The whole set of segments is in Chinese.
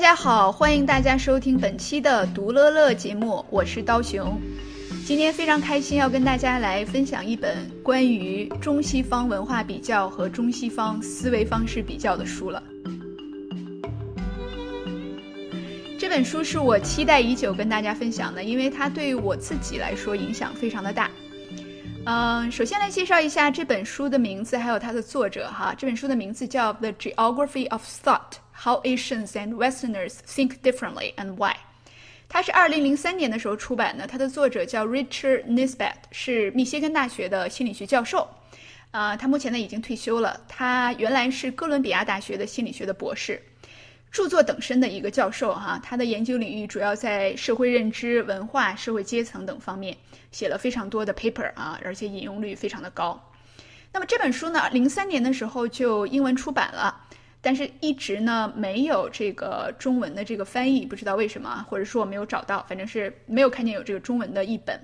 大家好，欢迎大家收听本期的《读乐乐》节目，我是刀熊。今天非常开心，要跟大家来分享一本关于中西方文化比较和中西方思维方式比较的书了。这本书是我期待已久跟大家分享的，因为它对于我自己来说影响非常的大。嗯，首先来介绍一下这本书的名字，还有它的作者哈。这本书的名字叫《The Geography of Thought》。How Asians and Westerners Think Differently and Why？它是二零零三年的时候出版的，它的作者叫 Richard Nisbett，是密歇根大学的心理学教授。啊，他目前呢已经退休了。他原来是哥伦比亚大学的心理学的博士，著作等身的一个教授哈。他的研究领域主要在社会认知、文化、社会阶层等方面，写了非常多的 paper 啊，而且引用率非常的高。那么这本书呢，零三年的时候就英文出版了。但是，一直呢没有这个中文的这个翻译，不知道为什么，或者说我没有找到，反正是没有看见有这个中文的译本。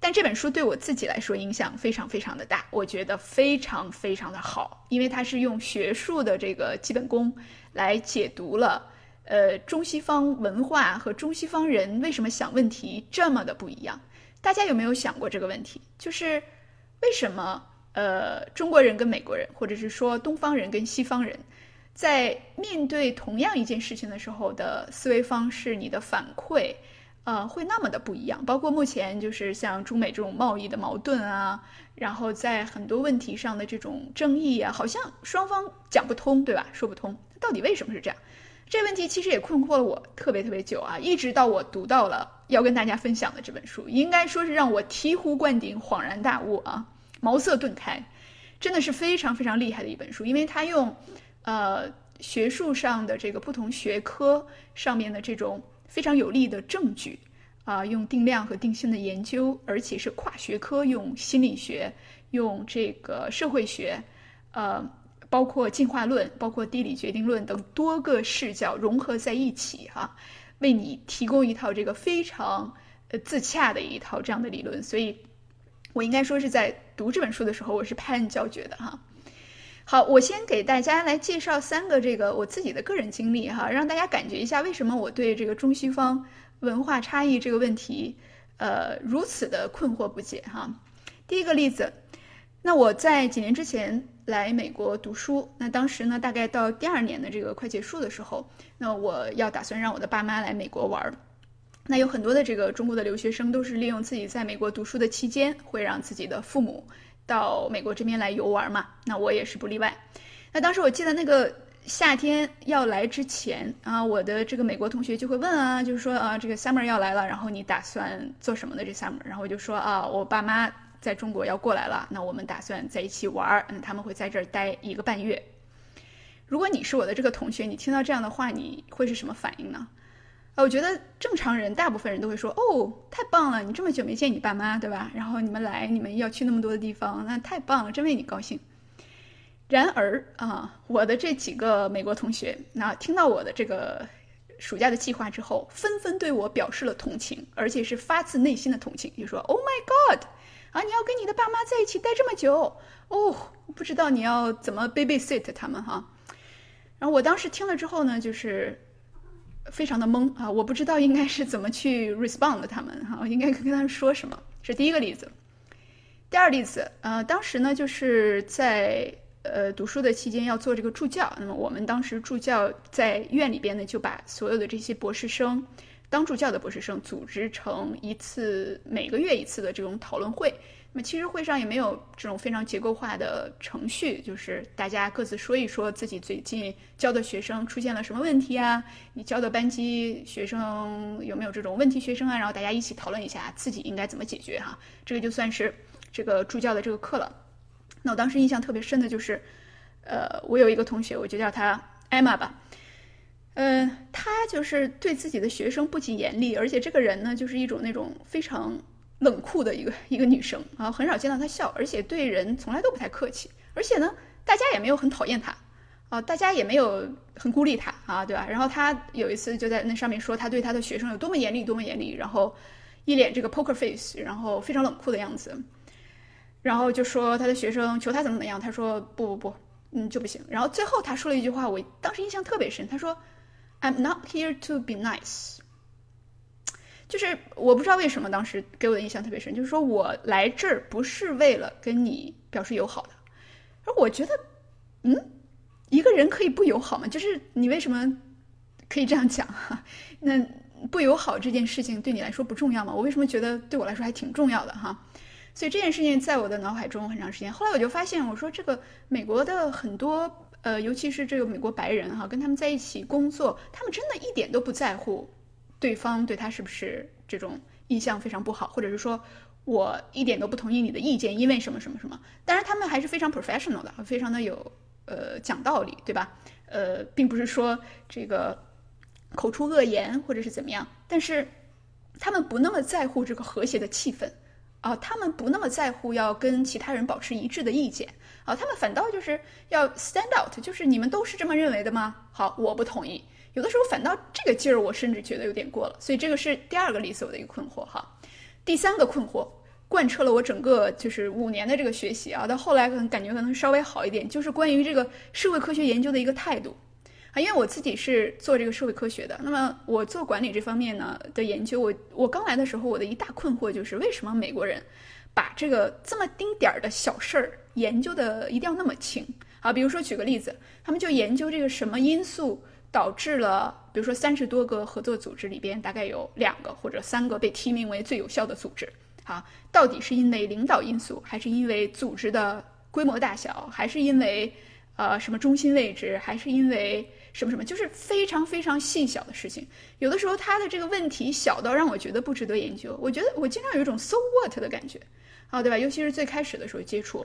但这本书对我自己来说影响非常非常的大，我觉得非常非常的好，因为它是用学术的这个基本功来解读了，呃，中西方文化和中西方人为什么想问题这么的不一样。大家有没有想过这个问题？就是为什么呃中国人跟美国人，或者是说东方人跟西方人？在面对同样一件事情的时候的思维方式，你的反馈，呃，会那么的不一样。包括目前就是像中美这种贸易的矛盾啊，然后在很多问题上的这种争议啊，好像双方讲不通，对吧？说不通，到底为什么是这样？这问题其实也困惑了我特别特别久啊，一直到我读到了要跟大家分享的这本书，应该说是让我醍醐灌顶、恍然大悟啊，茅塞顿开，真的是非常非常厉害的一本书，因为它用。呃，学术上的这个不同学科上面的这种非常有力的证据啊，用定量和定性的研究，而且是跨学科，用心理学、用这个社会学，呃，包括进化论、包括地理决定论等多个视角融合在一起哈，为你提供一套这个非常呃自洽的一套这样的理论。所以，我应该说是在读这本书的时候，我是拍案叫绝的哈。好，我先给大家来介绍三个这个我自己的个人经历哈，让大家感觉一下为什么我对这个中西方文化差异这个问题，呃，如此的困惑不解哈。第一个例子，那我在几年之前来美国读书，那当时呢，大概到第二年的这个快结束的时候，那我要打算让我的爸妈来美国玩儿，那有很多的这个中国的留学生都是利用自己在美国读书的期间，会让自己的父母。到美国这边来游玩嘛，那我也是不例外。那当时我记得那个夏天要来之前啊，我的这个美国同学就会问啊，就是说啊，这个 summer 要来了，然后你打算做什么的这 summer？然后我就说啊，我爸妈在中国要过来了，那我们打算在一起玩儿，嗯，他们会在这儿待一个半月。如果你是我的这个同学，你听到这样的话，你会是什么反应呢？呃，我觉得正常人，大部分人都会说：“哦，太棒了，你这么久没见你爸妈，对吧？然后你们来，你们要去那么多的地方，那太棒了，真为你高兴。”然而啊，我的这几个美国同学，那听到我的这个暑假的计划之后，纷纷对我表示了同情，而且是发自内心的同情，就说：“Oh my God，啊，你要跟你的爸妈在一起待这么久，哦，不知道你要怎么 babysit 他们哈。”然后我当时听了之后呢，就是。非常的懵啊！我不知道应该是怎么去 respond 他们哈，我应该跟他们说什么。这第一个例子。第二例子，呃，当时呢就是在呃读书的期间要做这个助教，那么我们当时助教在院里边呢就把所有的这些博士生，当助教的博士生组织成一次每个月一次的这种讨论会。那么其实会上也没有这种非常结构化的程序，就是大家各自说一说自己最近教的学生出现了什么问题啊，你教的班级学生有没有这种问题学生啊，然后大家一起讨论一下自己应该怎么解决哈，这个就算是这个助教的这个课了。那我当时印象特别深的就是，呃，我有一个同学，我就叫他艾玛吧，嗯，他就是对自己的学生不仅严厉，而且这个人呢，就是一种那种非常。冷酷的一个一个女生啊，很少见到她笑，而且对人从来都不太客气，而且呢，大家也没有很讨厌她，啊，大家也没有很孤立她啊，对吧？然后她有一次就在那上面说，她对她的学生有多么严厉，多么严厉，然后一脸这个 poker face，然后非常冷酷的样子，然后就说她的学生求她怎么怎么样，她说不不不，嗯就不行。然后最后她说了一句话，我当时印象特别深，她说，I'm not here to be nice。就是我不知道为什么当时给我的印象特别深，就是说我来这儿不是为了跟你表示友好的，而我觉得，嗯，一个人可以不友好吗？就是你为什么可以这样讲？哈，那不友好这件事情对你来说不重要吗？我为什么觉得对我来说还挺重要的？哈，所以这件事情在我的脑海中很长时间。后来我就发现，我说这个美国的很多呃，尤其是这个美国白人哈，跟他们在一起工作，他们真的一点都不在乎。对方对他是不是这种印象非常不好，或者是说我一点都不同意你的意见，因为什么什么什么？当然，他们还是非常 professional 的，非常的有呃讲道理，对吧？呃，并不是说这个口出恶言或者是怎么样，但是他们不那么在乎这个和谐的气氛啊，他们不那么在乎要跟其他人保持一致的意见啊，他们反倒就是要 stand out，就是你们都是这么认为的吗？好，我不同意。有的时候反倒这个劲儿，我甚至觉得有点过了，所以这个是第二个例子我的一个困惑哈。第三个困惑贯彻了我整个就是五年的这个学习啊，到后来可能感觉可能稍微好一点，就是关于这个社会科学研究的一个态度啊。因为我自己是做这个社会科学的，那么我做管理这方面呢的研究，我我刚来的时候，我的一大困惑就是为什么美国人把这个这么丁点儿的小事儿研究的一定要那么轻啊？比如说举个例子，他们就研究这个什么因素。导致了，比如说三十多个合作组织里边，大概有两个或者三个被提名为最有效的组织。好，到底是因为领导因素，还是因为组织的规模大小，还是因为呃什么中心位置，还是因为什么什么？就是非常非常细小的事情。有的时候他的这个问题小到让我觉得不值得研究。我觉得我经常有一种 so what 的感觉，啊，对吧？尤其是最开始的时候接触，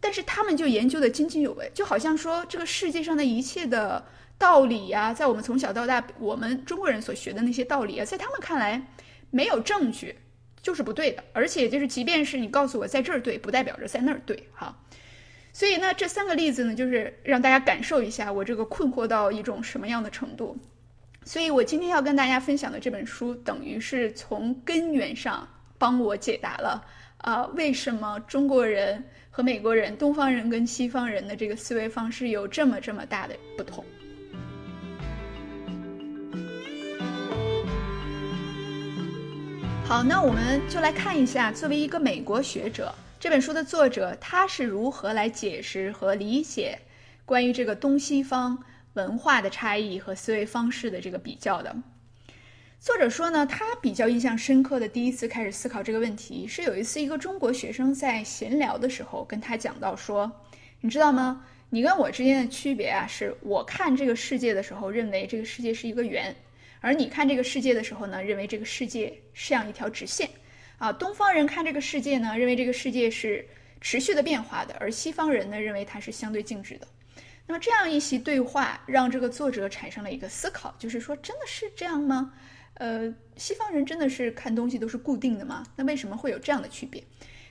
但是他们就研究的津津有味，就好像说这个世界上的一切的。道理呀，在我们从小到大，我们中国人所学的那些道理啊，在他们看来，没有证据就是不对的。而且就是，即便是你告诉我在这儿对，不代表着在那儿对，哈。所以呢，这三个例子呢，就是让大家感受一下我这个困惑到一种什么样的程度。所以我今天要跟大家分享的这本书，等于是从根源上帮我解答了啊，为什么中国人和美国人、东方人跟西方人的这个思维方式有这么这么大的不同。好，那我们就来看一下，作为一个美国学者，这本书的作者他是如何来解释和理解关于这个东西方文化的差异和思维方式的这个比较的。作者说呢，他比较印象深刻的第一次开始思考这个问题，是有一次一个中国学生在闲聊的时候跟他讲到说，你知道吗？你跟我之间的区别啊，是我看这个世界的时候，认为这个世界是一个圆。而你看这个世界的时候呢，认为这个世界像一条直线，啊，东方人看这个世界呢，认为这个世界是持续的变化的，而西方人呢，认为它是相对静止的。那么这样一席对话，让这个作者产生了一个思考，就是说，真的是这样吗？呃，西方人真的是看东西都是固定的吗？那为什么会有这样的区别？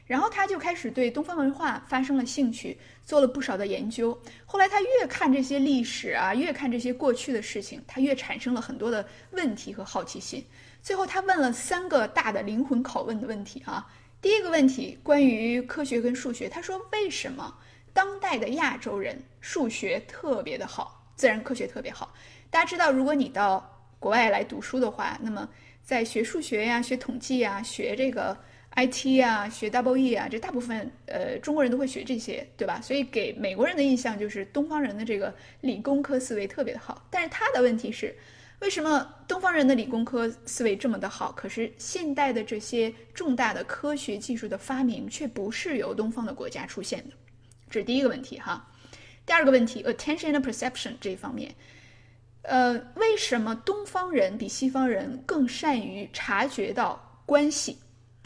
然后他就开始对东方文化发生了兴趣，做了不少的研究。后来他越看这些历史啊，越看这些过去的事情，他越产生了很多的问题和好奇心。最后他问了三个大的灵魂拷问的问题啊。第一个问题关于科学跟数学，他说为什么当代的亚洲人数学特别的好，自然科学特别好？大家知道，如果你到国外来读书的话，那么在学数学呀、学统计呀、学这个。IT 啊，学 Double E 啊，这大部分呃中国人都会学这些，对吧？所以给美国人的印象就是东方人的这个理工科思维特别的好。但是他的问题是，为什么东方人的理工科思维这么的好，可是现代的这些重大的科学技术的发明却不是由东方的国家出现的？这是第一个问题哈。第二个问题，attention and perception 这一方面，呃，为什么东方人比西方人更善于察觉到关系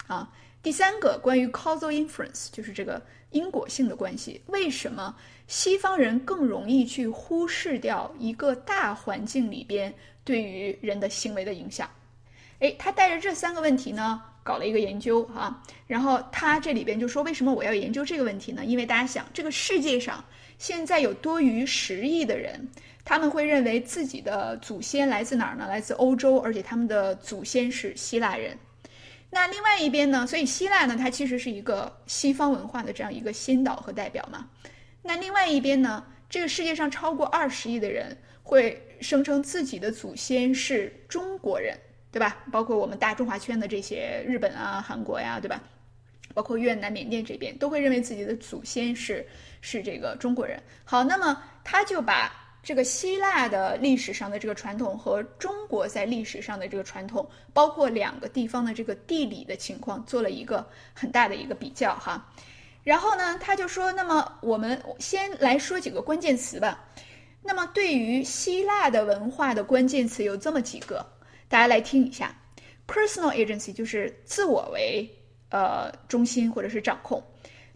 啊？第三个关于 causal inference，就是这个因果性的关系。为什么西方人更容易去忽视掉一个大环境里边对于人的行为的影响？诶，他带着这三个问题呢，搞了一个研究哈。然后他这里边就说，为什么我要研究这个问题呢？因为大家想，这个世界上现在有多于十亿的人，他们会认为自己的祖先来自哪儿呢？来自欧洲，而且他们的祖先是希腊人。那另外一边呢？所以希腊呢，它其实是一个西方文化的这样一个先导和代表嘛。那另外一边呢，这个世界上超过二十亿的人会声称自己的祖先是中国人，对吧？包括我们大中华圈的这些日本啊、韩国呀，对吧？包括越南、缅甸这边都会认为自己的祖先是是这个中国人。好，那么他就把。这个希腊的历史上的这个传统和中国在历史上的这个传统，包括两个地方的这个地理的情况，做了一个很大的一个比较哈。然后呢，他就说，那么我们先来说几个关键词吧。那么对于希腊的文化的关键词有这么几个，大家来听一下：personal agency 就是自我为呃中心或者是掌控，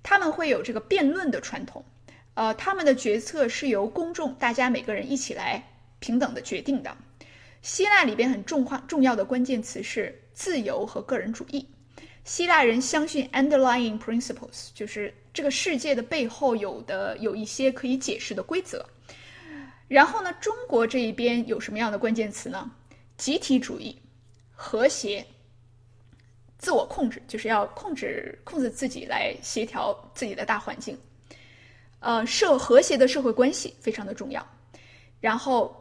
他们会有这个辩论的传统。呃，他们的决策是由公众大家每个人一起来平等的决定的。希腊里边很重化重要的关键词是自由和个人主义。希腊人相信 underlying principles，就是这个世界的背后有的有一些可以解释的规则。然后呢，中国这一边有什么样的关键词呢？集体主义、和谐、自我控制，就是要控制控制自己来协调自己的大环境。呃，社和谐的社会关系非常的重要，然后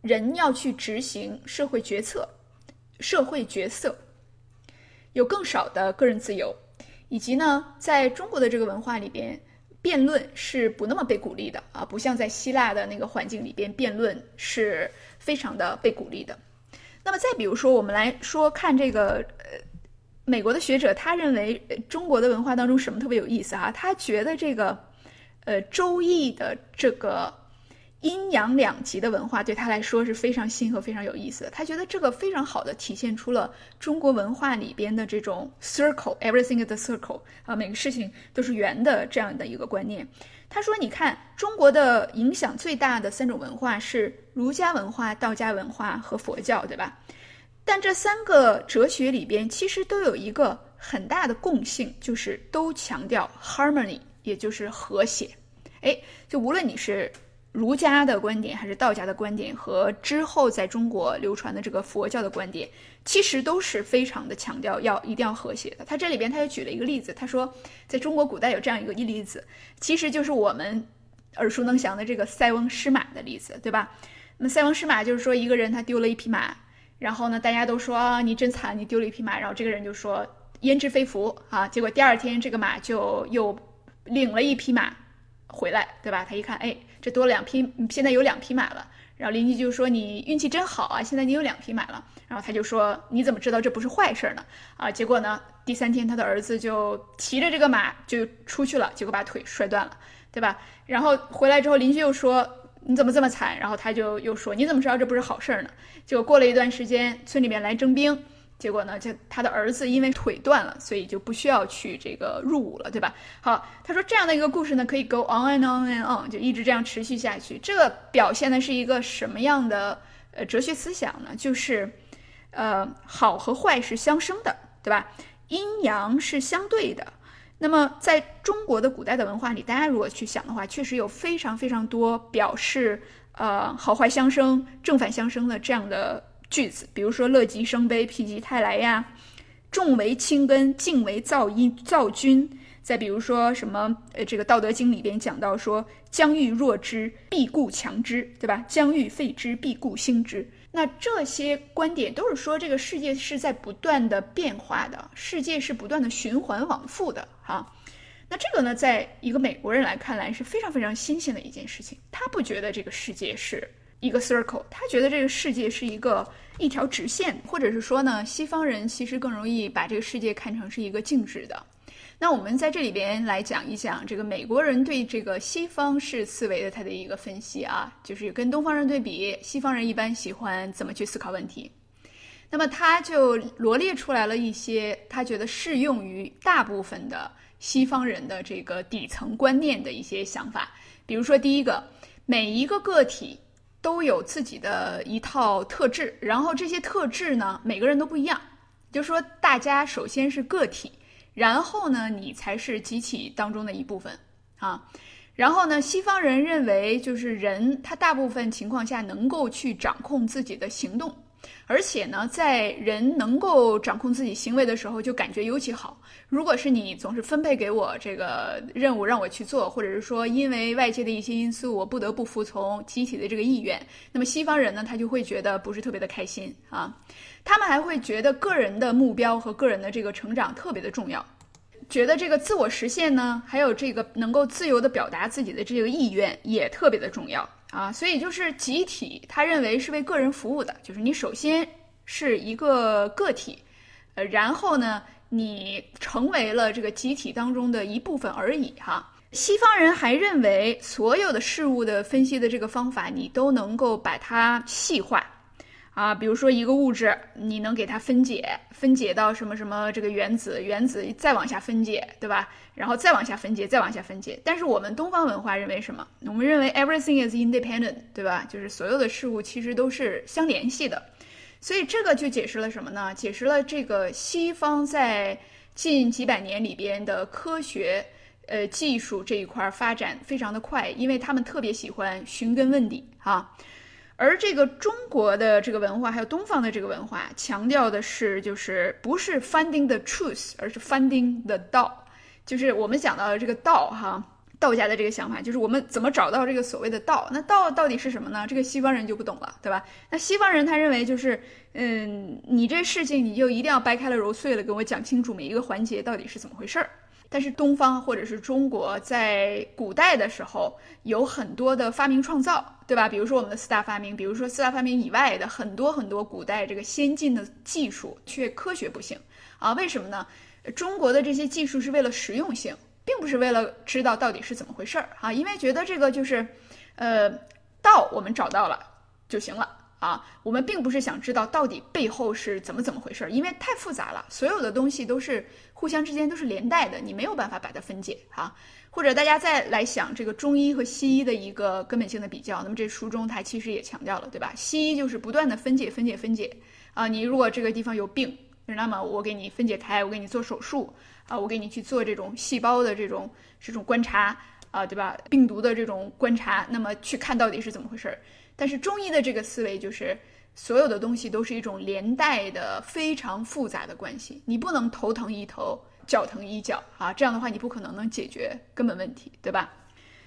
人要去执行社会决策，社会角色有更少的个人自由，以及呢，在中国的这个文化里边，辩论是不那么被鼓励的啊，不像在希腊的那个环境里边，辩论是非常的被鼓励的。那么再比如说，我们来说看这个呃，美国的学者他认为中国的文化当中什么特别有意思哈？他觉得这个。呃，周易的这个阴阳两极的文化对他来说是非常新和非常有意思的。他觉得这个非常好的体现出了中国文化里边的这种 circle，everything is a circle 啊，每个事情都是圆的这样的一个观念。他说：“你看，中国的影响最大的三种文化是儒家文化、道家文化和佛教，对吧？但这三个哲学里边其实都有一个很大的共性，就是都强调 harmony。”也就是和谐，哎，就无论你是儒家的观点还是道家的观点，和之后在中国流传的这个佛教的观点，其实都是非常的强调要一定要和谐的。他这里边他又举了一个例子，他说在中国古代有这样一个一例子，其实就是我们耳熟能详的这个塞翁失马的例子，对吧？那塞翁失马就是说一个人他丢了一匹马，然后呢大家都说啊你真惨，你丢了一匹马，然后这个人就说焉知非福啊，结果第二天这个马就又。领了一匹马回来，对吧？他一看，哎，这多两匹，现在有两匹马了。然后邻居就说：“你运气真好啊，现在你有两匹马了。”然后他就说：“你怎么知道这不是坏事呢？”啊，结果呢，第三天他的儿子就骑着这个马就出去了，结果把腿摔断了，对吧？然后回来之后，邻居又说：“你怎么这么惨？”然后他就又说：“你怎么知道这不是好事儿呢？”结果过了一段时间，村里面来征兵。结果呢，就他的儿子因为腿断了，所以就不需要去这个入伍了，对吧？好，他说这样的一个故事呢，可以 go on and on and on，就一直这样持续下去。这个表现的是一个什么样的呃哲学思想呢？就是，呃，好和坏是相生的，对吧？阴阳是相对的。那么在中国的古代的文化里，大家如果去想的话，确实有非常非常多表示呃好坏相生、正反相生的这样的。句子，比如说“乐极生悲，否极泰来”呀，“重为轻根，静为躁阴躁君”。再比如说什么，呃，这个《道德经》里边讲到说：“将欲弱之，必固强之”，对吧？“将欲废之，必固兴之。”那这些观点都是说，这个世界是在不断的变化的，世界是不断的循环往复的，哈。那这个呢，在一个美国人来看来是非常非常新鲜的一件事情。他不觉得这个世界是一个 circle，他觉得这个世界是一个一条直线，或者是说呢，西方人其实更容易把这个世界看成是一个静止的。那我们在这里边来讲一讲这个美国人对这个西方式思维的他的一个分析啊，就是跟东方人对比，西方人一般喜欢怎么去思考问题。那么他就罗列出来了一些他觉得适用于大部分的西方人的这个底层观念的一些想法。比如说，第一个，每一个个体都有自己的一套特质，然后这些特质呢，每个人都不一样。就说大家首先是个体。然后呢，你才是集体当中的一部分啊。然后呢，西方人认为，就是人他大部分情况下能够去掌控自己的行动，而且呢，在人能够掌控自己行为的时候，就感觉尤其好。如果是你总是分配给我这个任务让我去做，或者是说因为外界的一些因素我不得不服从集体的这个意愿，那么西方人呢，他就会觉得不是特别的开心啊。他们还会觉得个人的目标和个人的这个成长特别的重要，觉得这个自我实现呢，还有这个能够自由的表达自己的这个意愿也特别的重要啊。所以就是集体，他认为是为个人服务的，就是你首先是一个个体，呃，然后呢，你成为了这个集体当中的一部分而已哈。西方人还认为所有的事物的分析的这个方法，你都能够把它细化。啊，比如说一个物质，你能给它分解，分解到什么什么这个原子，原子再往下分解，对吧？然后再往下分解，再往下分解。但是我们东方文化认为什么？我们认为 everything is independent，对吧？就是所有的事物其实都是相联系的。所以这个就解释了什么呢？解释了这个西方在近几百年里边的科学，呃，技术这一块发展非常的快，因为他们特别喜欢寻根问底，哈。而这个中国的这个文化，还有东方的这个文化，强调的是，就是不是 finding the truth，而是 finding the 道，就是我们讲到的这个道，哈，道家的这个想法，就是我们怎么找到这个所谓的道？那道到底是什么呢？这个西方人就不懂了，对吧？那西方人他认为就是，嗯，你这事情你就一定要掰开了揉碎了，跟我讲清楚每一个环节到底是怎么回事儿。但是东方或者是中国在古代的时候有很多的发明创造，对吧？比如说我们的四大发明，比如说四大发明以外的很多很多古代这个先进的技术却科学不行啊？为什么呢？中国的这些技术是为了实用性，并不是为了知道到底是怎么回事儿啊？因为觉得这个就是，呃，道我们找到了就行了。啊，我们并不是想知道到底背后是怎么怎么回事儿，因为太复杂了，所有的东西都是互相之间都是连带的，你没有办法把它分解啊。或者大家再来想这个中医和西医的一个根本性的比较，那么这书中它其实也强调了，对吧？西医就是不断的分解、分解、分解啊。你如果这个地方有病，那么我给你分解开，我给你做手术啊，我给你去做这种细胞的这种这种观察啊，对吧？病毒的这种观察，那么去看到底是怎么回事儿。但是中医的这个思维就是，所有的东西都是一种连带的、非常复杂的关系。你不能头疼医头，脚疼医脚啊，这样的话你不可能能解决根本问题，对吧？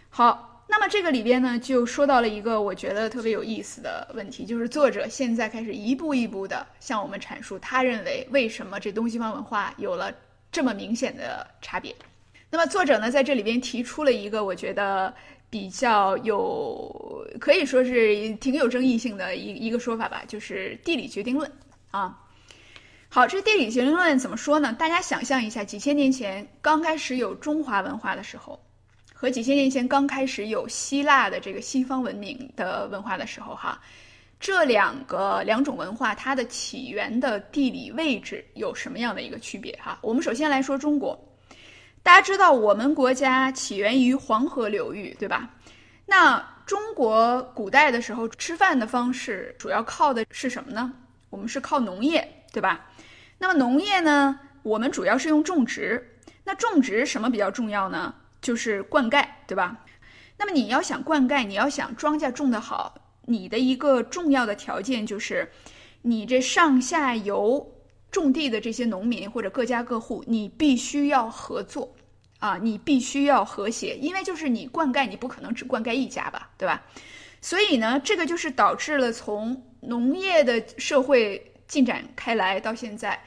好，那么这个里边呢，就说到了一个我觉得特别有意思的问题，就是作者现在开始一步一步的向我们阐述，他认为为什么这东西方文化有了这么明显的差别。那么作者呢，在这里边提出了一个我觉得。比较有可以说是挺有争议性的一一个说法吧，就是地理决定论啊。好，这地理决定论怎么说呢？大家想象一下，几千年前刚开始有中华文化的时候，和几千年前刚开始有希腊的这个西方文明的文化的时候，哈，这两个两种文化它的起源的地理位置有什么样的一个区别？哈，我们首先来说中国。大家知道，我们国家起源于黄河流域，对吧？那中国古代的时候吃饭的方式主要靠的是什么呢？我们是靠农业，对吧？那么农业呢，我们主要是用种植。那种植什么比较重要呢？就是灌溉，对吧？那么你要想灌溉，你要想庄稼种得好，你的一个重要的条件就是，你这上下游。种地的这些农民或者各家各户，你必须要合作，啊，你必须要和谐，因为就是你灌溉，你不可能只灌溉一家吧，对吧？所以呢，这个就是导致了从农业的社会进展开来到现在，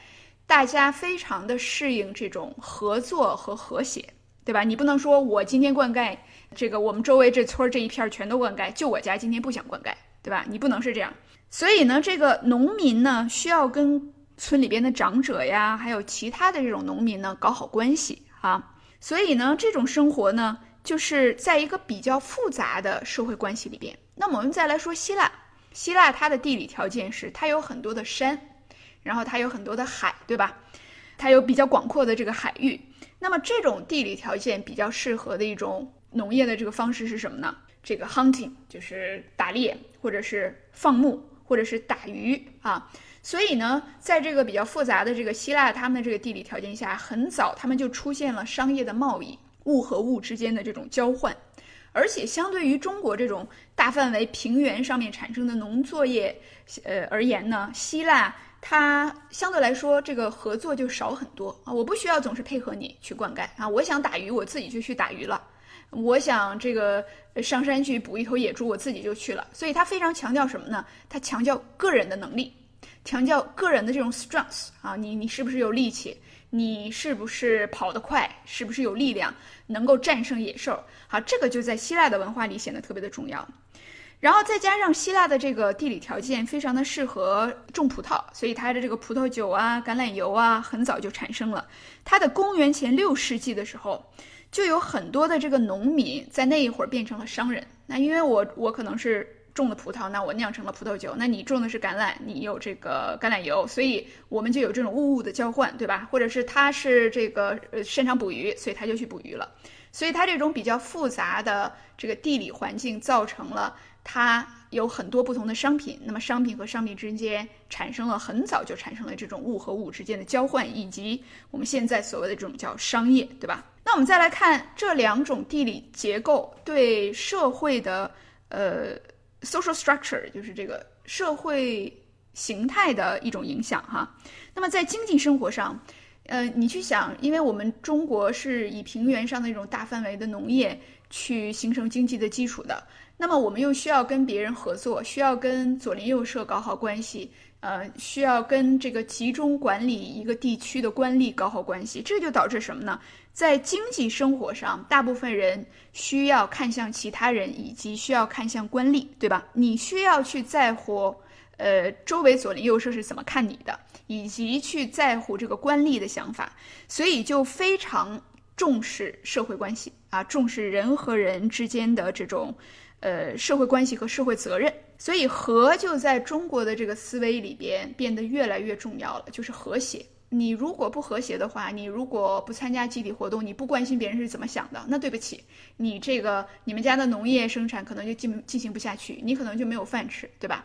大家非常的适应这种合作和和谐，对吧？你不能说我今天灌溉这个，我们周围这村儿这一片儿全都灌溉，就我家今天不想灌溉，对吧？你不能是这样。所以呢，这个农民呢，需要跟村里边的长者呀，还有其他的这种农民呢，搞好关系啊。所以呢，这种生活呢，就是在一个比较复杂的社会关系里边。那么我们再来说希腊，希腊它的地理条件是它有很多的山，然后它有很多的海，对吧？它有比较广阔的这个海域。那么这种地理条件比较适合的一种农业的这个方式是什么呢？这个 hunting 就是打猎，或者是放牧，或者是打鱼啊。所以呢，在这个比较复杂的这个希腊，他们的这个地理条件下，很早他们就出现了商业的贸易，物和物之间的这种交换。而且相对于中国这种大范围平原上面产生的农作业，呃而言呢，希腊它相对来说这个合作就少很多啊。我不需要总是配合你去灌溉啊，我想打鱼我自己就去打鱼了，我想这个上山去捕一头野猪我自己就去了。所以他非常强调什么呢？他强调个人的能力，强调个人的这种 strength 啊，你你是不是有力气？你是不是跑得快？是不是有力量，能够战胜野兽？好，这个就在希腊的文化里显得特别的重要。然后再加上希腊的这个地理条件非常的适合种葡萄，所以它的这个葡萄酒啊、橄榄油啊，很早就产生了。它的公元前六世纪的时候，就有很多的这个农民在那一会儿变成了商人。那因为我我可能是。种的葡萄，那我酿成了葡萄酒。那你种的是橄榄，你有这个橄榄油，所以我们就有这种物物的交换，对吧？或者是他是这个呃擅长捕鱼，所以他就去捕鱼了。所以他这种比较复杂的这个地理环境，造成了他有很多不同的商品。那么商品和商品之间产生了很早就产生了这种物和物之间的交换，以及我们现在所谓的这种叫商业，对吧？那我们再来看这两种地理结构对社会的呃。social structure 就是这个社会形态的一种影响哈。那么在经济生活上，呃，你去想，因为我们中国是以平原上的那种大范围的农业去形成经济的基础的，那么我们又需要跟别人合作，需要跟左邻右舍搞好关系，呃，需要跟这个集中管理一个地区的官吏搞好关系，这就导致什么呢？在经济生活上，大部分人需要看向其他人，以及需要看向官吏，对吧？你需要去在乎，呃，周围左邻右舍是怎么看你的，以及去在乎这个官吏的想法，所以就非常重视社会关系啊，重视人和人之间的这种，呃，社会关系和社会责任。所以和就在中国的这个思维里边变得越来越重要了，就是和谐。你如果不和谐的话，你如果不参加集体活动，你不关心别人是怎么想的，那对不起，你这个你们家的农业生产可能就进进行不下去，你可能就没有饭吃，对吧？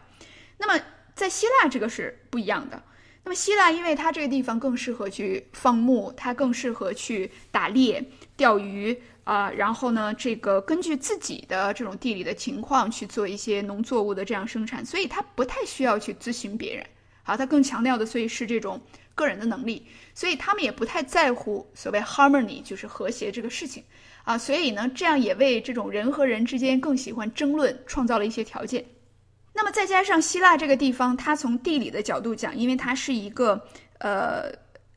那么在希腊这个是不一样的。那么希腊因为它这个地方更适合去放牧，它更适合去打猎、钓鱼啊，然后呢，这个根据自己的这种地理的情况去做一些农作物的这样生产，所以他不太需要去咨询别人。好，他更强调的所以是这种。个人的能力，所以他们也不太在乎所谓 harmony，就是和谐这个事情啊。所以呢，这样也为这种人和人之间更喜欢争论创造了一些条件。那么再加上希腊这个地方，它从地理的角度讲，因为它是一个呃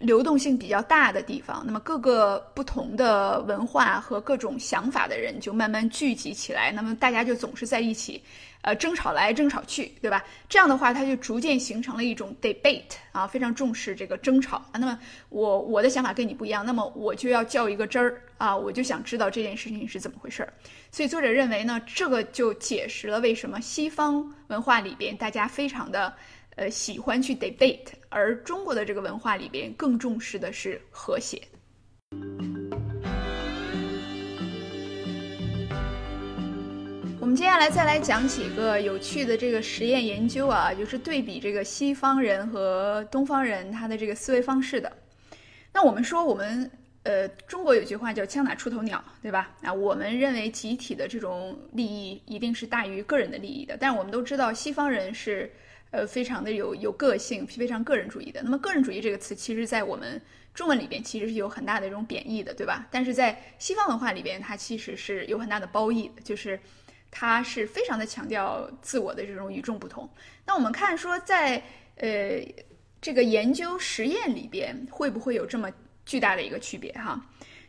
流动性比较大的地方，那么各个不同的文化和各种想法的人就慢慢聚集起来，那么大家就总是在一起。呃，争吵来争吵去，对吧？这样的话，它就逐渐形成了一种 debate 啊，非常重视这个争吵啊。那么我我的想法跟你不一样，那么我就要较一个真儿啊，我就想知道这件事情是怎么回事儿。所以作者认为呢，这个就解释了为什么西方文化里边大家非常的呃喜欢去 debate，而中国的这个文化里边更重视的是和谐。我们接下来再来讲几个有趣的这个实验研究啊，就是对比这个西方人和东方人他的这个思维方式的。那我们说，我们呃，中国有句话叫“枪打出头鸟”，对吧？啊，我们认为集体的这种利益一定是大于个人的利益的。但是我们都知道，西方人是呃非常的有有个性，非常个人主义的。那么“个人主义”这个词，其实在我们中文里边其实是有很大的这种贬义的，对吧？但是在西方文化里边，它其实是有很大的褒义的，就是。它是非常的强调自我的这种与众不同。那我们看说，在呃这个研究实验里边，会不会有这么巨大的一个区别哈？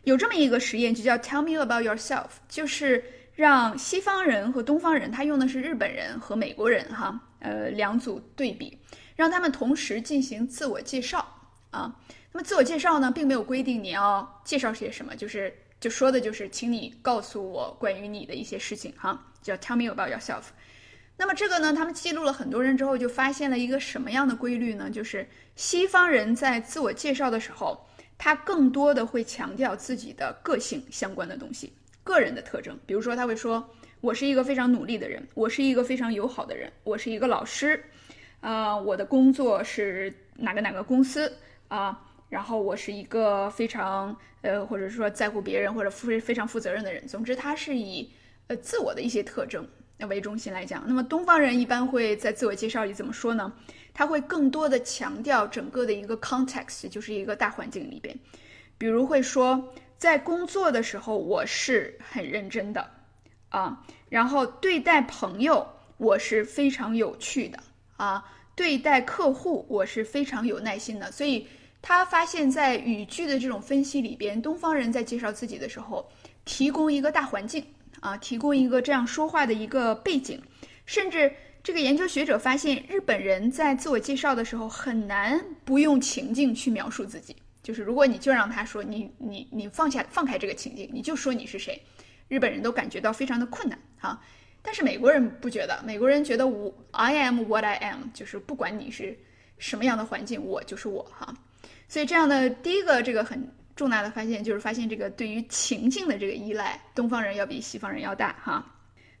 有这么一个实验，就叫 Tell me about yourself，就是让西方人和东方人，他用的是日本人和美国人哈，呃两组对比，让他们同时进行自我介绍啊。那么自我介绍呢，并没有规定你要介绍些什么，就是就说的就是，请你告诉我关于你的一些事情哈，叫 Tell me about yourself。那么这个呢，他们记录了很多人之后，就发现了一个什么样的规律呢？就是西方人在自我介绍的时候。他更多的会强调自己的个性相关的东西，个人的特征。比如说，他会说：“我是一个非常努力的人，我是一个非常友好的人，我是一个老师，啊，我的工作是哪个哪个公司啊，然后我是一个非常呃，或者说在乎别人或者非非常负责任的人。总之，他是以呃自我的一些特征为中心来讲。那么，东方人一般会在自我介绍里怎么说呢？”他会更多的强调整个的一个 context，就是一个大环境里边，比如会说，在工作的时候我是很认真的啊，然后对待朋友我是非常有趣的啊，对待客户我是非常有耐心的。所以他发现，在语句的这种分析里边，东方人在介绍自己的时候，提供一个大环境啊，提供一个这样说话的一个背景，甚至。这个研究学者发现，日本人在自我介绍的时候很难不用情境去描述自己。就是如果你就让他说你你你放下放开这个情境，你就说你是谁，日本人都感觉到非常的困难哈。但是美国人不觉得，美国人觉得我 I am what I am，就是不管你是什么样的环境，我就是我哈。所以这样的第一个这个很重大的发现就是发现这个对于情境的这个依赖，东方人要比西方人要大哈。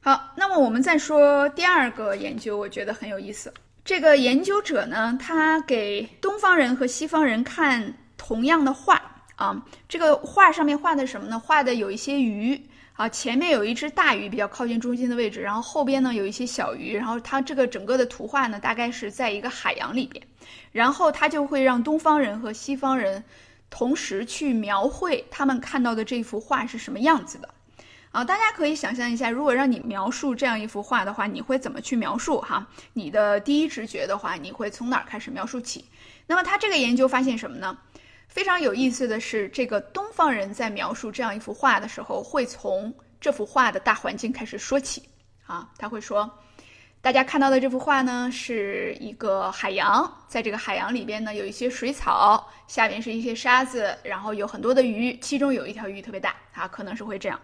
好，那么我们再说第二个研究，我觉得很有意思。这个研究者呢，他给东方人和西方人看同样的画啊，这个画上面画的什么呢？画的有一些鱼啊，前面有一只大鱼比较靠近中心的位置，然后后边呢有一些小鱼，然后它这个整个的图画呢，大概是在一个海洋里边，然后它就会让东方人和西方人同时去描绘他们看到的这幅画是什么样子的。啊，大家可以想象一下，如果让你描述这样一幅画的话，你会怎么去描述？哈，你的第一直觉的话，你会从哪儿开始描述起？那么他这个研究发现什么呢？非常有意思的是，这个东方人在描述这样一幅画的时候，会从这幅画的大环境开始说起。啊，他会说，大家看到的这幅画呢，是一个海洋，在这个海洋里边呢，有一些水草，下面是一些沙子，然后有很多的鱼，其中有一条鱼特别大，啊，可能是会这样。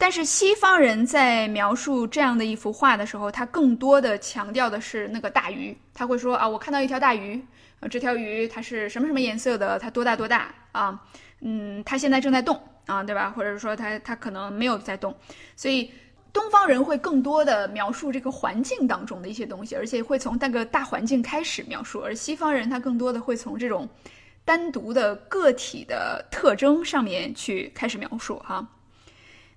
但是西方人在描述这样的一幅画的时候，他更多的强调的是那个大鱼。他会说啊，我看到一条大鱼，啊，这条鱼它是什么什么颜色的？它多大多大啊？嗯，它现在正在动啊，对吧？或者说它它可能没有在动。所以东方人会更多的描述这个环境当中的一些东西，而且会从那个大环境开始描述。而西方人他更多的会从这种单独的个体的特征上面去开始描述哈。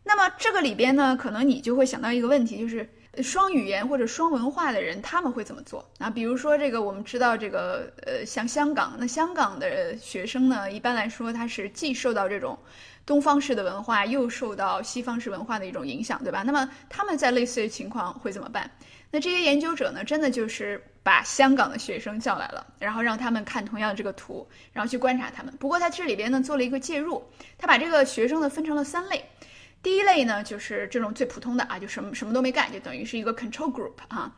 那么这个里边呢，可能你就会想到一个问题，就是双语言或者双文化的人他们会怎么做啊？比如说这个，我们知道这个呃，像香港，那香港的学生呢，一般来说他是既受到这种东方式的文化，又受到西方式文化的一种影响，对吧？那么他们在类似的情况会怎么办？那这些研究者呢，真的就是把香港的学生叫来了，然后让他们看同样的这个图，然后去观察他们。不过在这里边呢，做了一个介入，他把这个学生呢分成了三类。第一类呢，就是这种最普通的啊，就什么什么都没干，就等于是一个 control group 啊。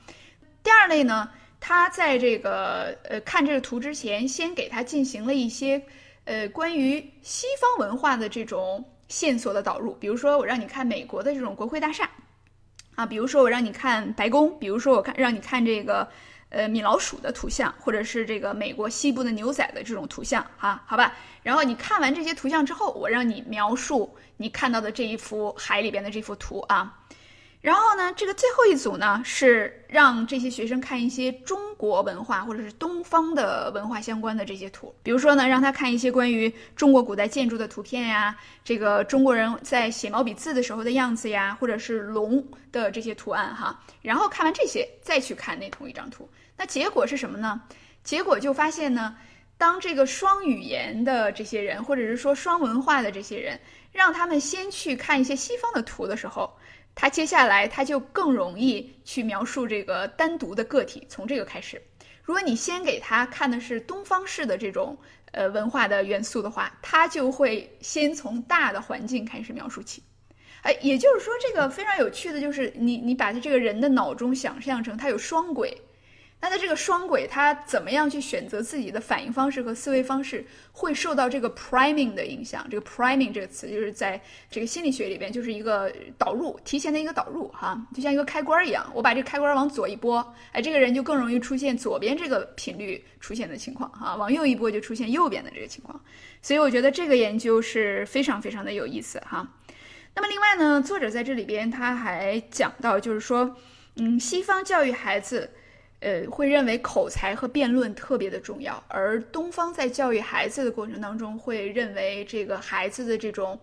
第二类呢，他在这个呃看这个图之前，先给他进行了一些呃关于西方文化的这种线索的导入，比如说我让你看美国的这种国会大厦啊，比如说我让你看白宫，比如说我看让你看这个。呃，米老鼠的图像，或者是这个美国西部的牛仔的这种图像，哈，好吧。然后你看完这些图像之后，我让你描述你看到的这一幅海里边的这幅图啊。然后呢，这个最后一组呢是让这些学生看一些中国文化或者是东方的文化相关的这些图，比如说呢，让他看一些关于中国古代建筑的图片呀，这个中国人在写毛笔字的时候的样子呀，或者是龙的这些图案哈。然后看完这些，再去看那同一张图，那结果是什么呢？结果就发现呢，当这个双语言的这些人，或者是说双文化的这些人，让他们先去看一些西方的图的时候。他接下来他就更容易去描述这个单独的个体。从这个开始，如果你先给他看的是东方式的这种呃文化的元素的话，他就会先从大的环境开始描述起。哎，也就是说，这个非常有趣的就是，你你把他这个人的脑中想象成他有双轨。那他这个双轨，他怎么样去选择自己的反应方式和思维方式，会受到这个 priming 的影响。这个 priming 这个词，就是在这个心理学里边，就是一个导入，提前的一个导入，哈，就像一个开关一样。我把这个开关往左一拨，哎，这个人就更容易出现左边这个频率出现的情况，哈，往右一拨就出现右边的这个情况。所以我觉得这个研究是非常非常的有意思，哈。那么另外呢，作者在这里边他还讲到，就是说，嗯，西方教育孩子。呃，会认为口才和辩论特别的重要，而东方在教育孩子的过程当中，会认为这个孩子的这种，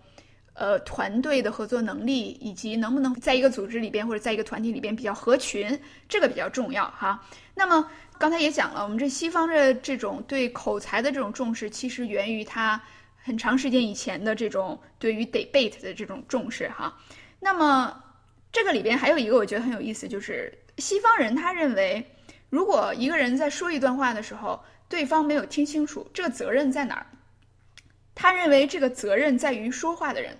呃，团队的合作能力，以及能不能在一个组织里边或者在一个团体里边比较合群，这个比较重要哈。那么刚才也讲了，我们这西方的这种对口才的这种重视，其实源于他很长时间以前的这种对于 debate 的这种重视哈。那么这个里边还有一个我觉得很有意思，就是西方人他认为。如果一个人在说一段话的时候，对方没有听清楚，这个责任在哪儿？他认为这个责任在于说话的人，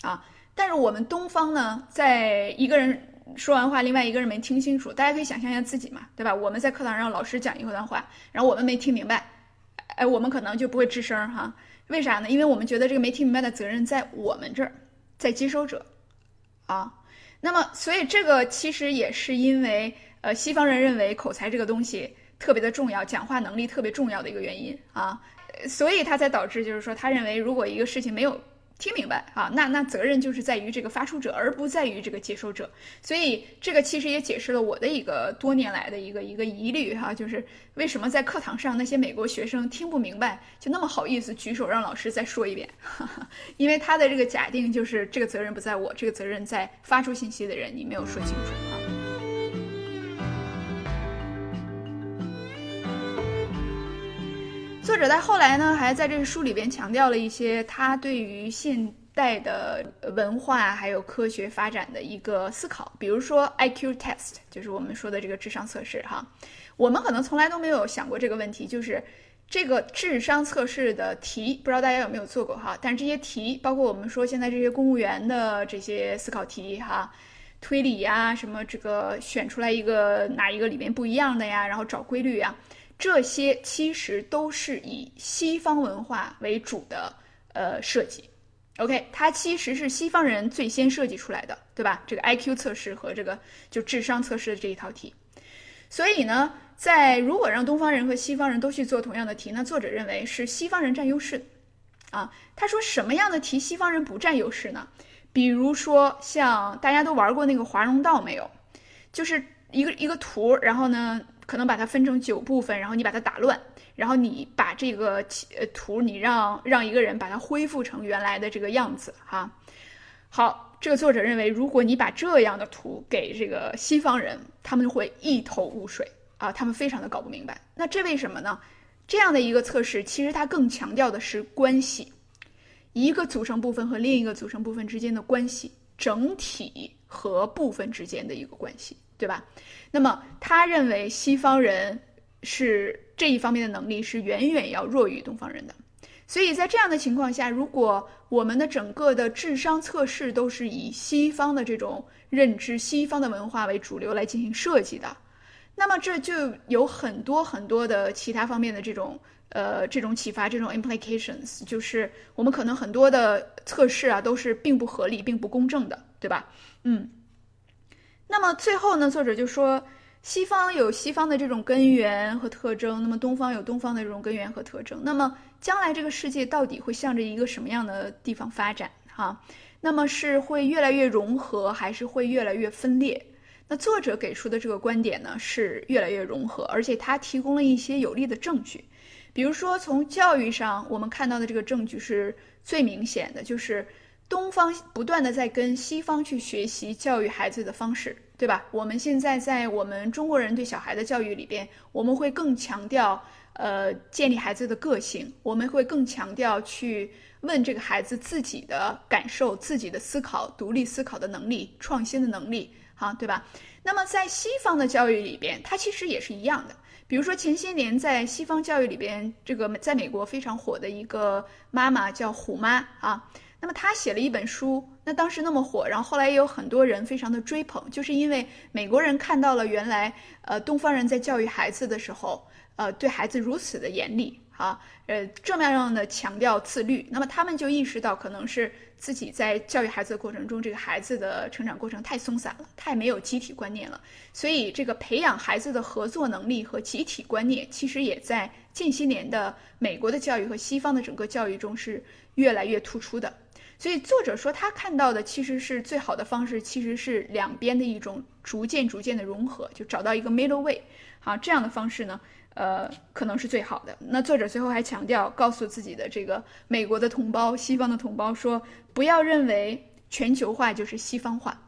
啊，但是我们东方呢，在一个人说完话，另外一个人没听清楚，大家可以想象一下自己嘛，对吧？我们在课堂上老师讲一段话，然后我们没听明白，哎，我们可能就不会吱声哈？为啥呢？因为我们觉得这个没听明白的责任在我们这儿，在接收者，啊，那么所以这个其实也是因为。呃，西方人认为口才这个东西特别的重要，讲话能力特别重要的一个原因啊，所以他才导致就是说，他认为如果一个事情没有听明白啊，那那责任就是在于这个发出者，而不在于这个接收者。所以这个其实也解释了我的一个多年来的一个一个疑虑哈，就是为什么在课堂上那些美国学生听不明白，就那么好意思举手让老师再说一遍，因为他的这个假定就是这个责任不在我，这个责任在发出信息的人，你没有说清楚。作者在后来呢，还在这个书里边强调了一些他对于现代的文化还有科学发展的一个思考，比如说 IQ test，就是我们说的这个智商测试哈。我们可能从来都没有想过这个问题，就是这个智商测试的题，不知道大家有没有做过哈？但是这些题，包括我们说现在这些公务员的这些思考题哈，推理呀，什么这个选出来一个哪一个里面不一样的呀，然后找规律呀。这些其实都是以西方文化为主的呃设计，OK，它其实是西方人最先设计出来的，对吧？这个 IQ 测试和这个就智商测试的这一套题，所以呢，在如果让东方人和西方人都去做同样的题，那作者认为是西方人占优势啊。他说什么样的题西方人不占优势呢？比如说像大家都玩过那个华容道没有？就是一个一个图，然后呢？可能把它分成九部分，然后你把它打乱，然后你把这个呃图，你让让一个人把它恢复成原来的这个样子哈。好，这个作者认为，如果你把这样的图给这个西方人，他们会一头雾水啊，他们非常的搞不明白。那这为什么呢？这样的一个测试，其实它更强调的是关系，一个组成部分和另一个组成部分之间的关系，整体和部分之间的一个关系。对吧？那么他认为西方人是这一方面的能力是远远要弱于东方人的，所以在这样的情况下，如果我们的整个的智商测试都是以西方的这种认知、西方的文化为主流来进行设计的，那么这就有很多很多的其他方面的这种呃这种启发、这种 implications，就是我们可能很多的测试啊都是并不合理、并不公正的，对吧？嗯。那么最后呢，作者就说，西方有西方的这种根源和特征，那么东方有东方的这种根源和特征。那么将来这个世界到底会向着一个什么样的地方发展？哈，那么是会越来越融合，还是会越来越分裂？那作者给出的这个观点呢，是越来越融合，而且他提供了一些有力的证据，比如说从教育上我们看到的这个证据是最明显的，就是。东方不断的在跟西方去学习教育孩子的方式，对吧？我们现在在我们中国人对小孩的教育里边，我们会更强调，呃建立孩子的个性，我们会更强调去问这个孩子自己的感受、自己的思考、独立思考的能力、创新的能力，哈，对吧？那么在西方的教育里边，它其实也是一样的。比如说前些年在西方教育里边，这个在美国非常火的一个妈妈叫虎妈啊。那么他写了一本书，那当时那么火，然后后来也有很多人非常的追捧，就是因为美国人看到了原来呃东方人在教育孩子的时候，呃对孩子如此的严厉啊，呃这么样的强调自律，那么他们就意识到可能是。自己在教育孩子的过程中，这个孩子的成长过程太松散了，太没有集体观念了。所以，这个培养孩子的合作能力和集体观念，其实也在近些年的美国的教育和西方的整个教育中是越来越突出的。所以，作者说他看到的其实是最好的方式，其实是两边的一种逐渐逐渐的融合，就找到一个 middle way。好，这样的方式呢？呃，可能是最好的。那作者最后还强调，告诉自己的这个美国的同胞、西方的同胞说，不要认为全球化就是西方化，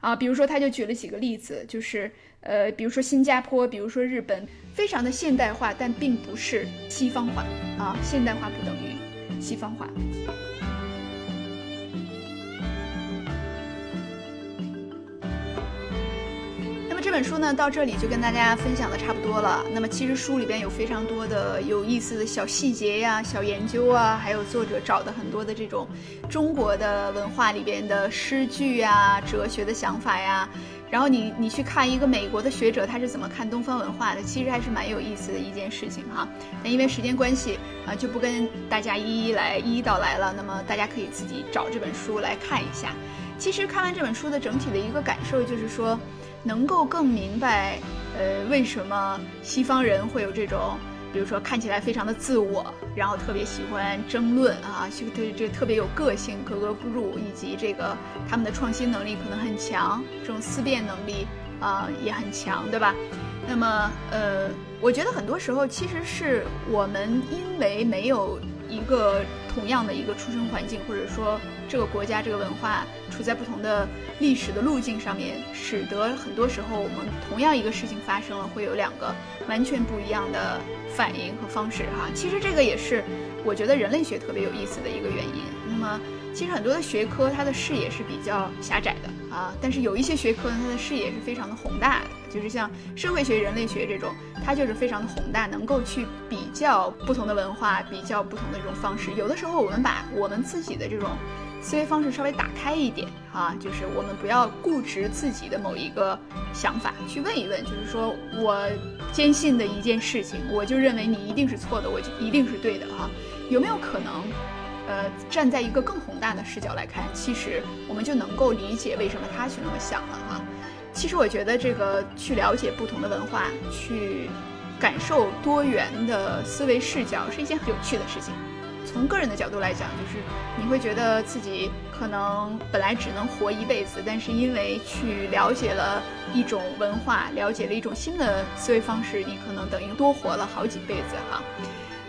啊，比如说他就举了几个例子，就是呃，比如说新加坡，比如说日本，非常的现代化，但并不是西方化啊，现代化不等于西方化。这本书呢，到这里就跟大家分享的差不多了。那么其实书里边有非常多的有意思的小细节呀、小研究啊，还有作者找的很多的这种中国的文化里边的诗句呀、哲学的想法呀。然后你你去看一个美国的学者他是怎么看东方文化的，其实还是蛮有意思的一件事情哈。那因为时间关系啊，就不跟大家一一来一一道来了。那么大家可以自己找这本书来看一下。其实看完这本书的整体的一个感受就是说。能够更明白，呃，为什么西方人会有这种，比如说看起来非常的自我，然后特别喜欢争论啊，就对这特别有个性，格格不入，以及这个他们的创新能力可能很强，这种思辨能力啊也很强，对吧？那么，呃，我觉得很多时候其实是我们因为没有一个。同样的一个出生环境，或者说这个国家这个文化处在不同的历史的路径上面，使得很多时候我们同样一个事情发生了，会有两个完全不一样的反应和方式哈。其实这个也是我觉得人类学特别有意思的一个原因。那么其实很多的学科它的视野是比较狭窄的啊，但是有一些学科呢，它的视野是非常的宏大的。就是像社会学、人类学这种，它就是非常的宏大，能够去比较不同的文化，比较不同的这种方式。有的时候，我们把我们自己的这种思维方式稍微打开一点啊，就是我们不要固执自己的某一个想法，去问一问，就是说我坚信的一件事情，我就认为你一定是错的，我就一定是对的啊？有没有可能，呃，站在一个更宏大的视角来看，其实我们就能够理解为什么他去那么想了啊？其实我觉得这个去了解不同的文化，去感受多元的思维视角是一件很有趣的事情。从个人的角度来讲，就是你会觉得自己可能本来只能活一辈子，但是因为去了解了一种文化，了解了一种新的思维方式，你可能等于多活了好几辈子哈。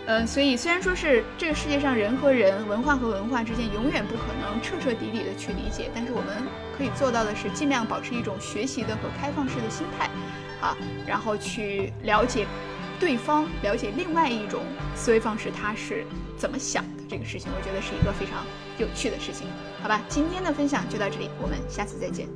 嗯，所以虽然说是这个世界上人和人、文化和文化之间永远不可能彻彻底底的去理解，但是我们可以做到的是尽量保持一种学习的和开放式的心态，啊，然后去了解对方，了解另外一种思维方式他是怎么想的，这个事情我觉得是一个非常有趣的事情，好吧？今天的分享就到这里，我们下次再见。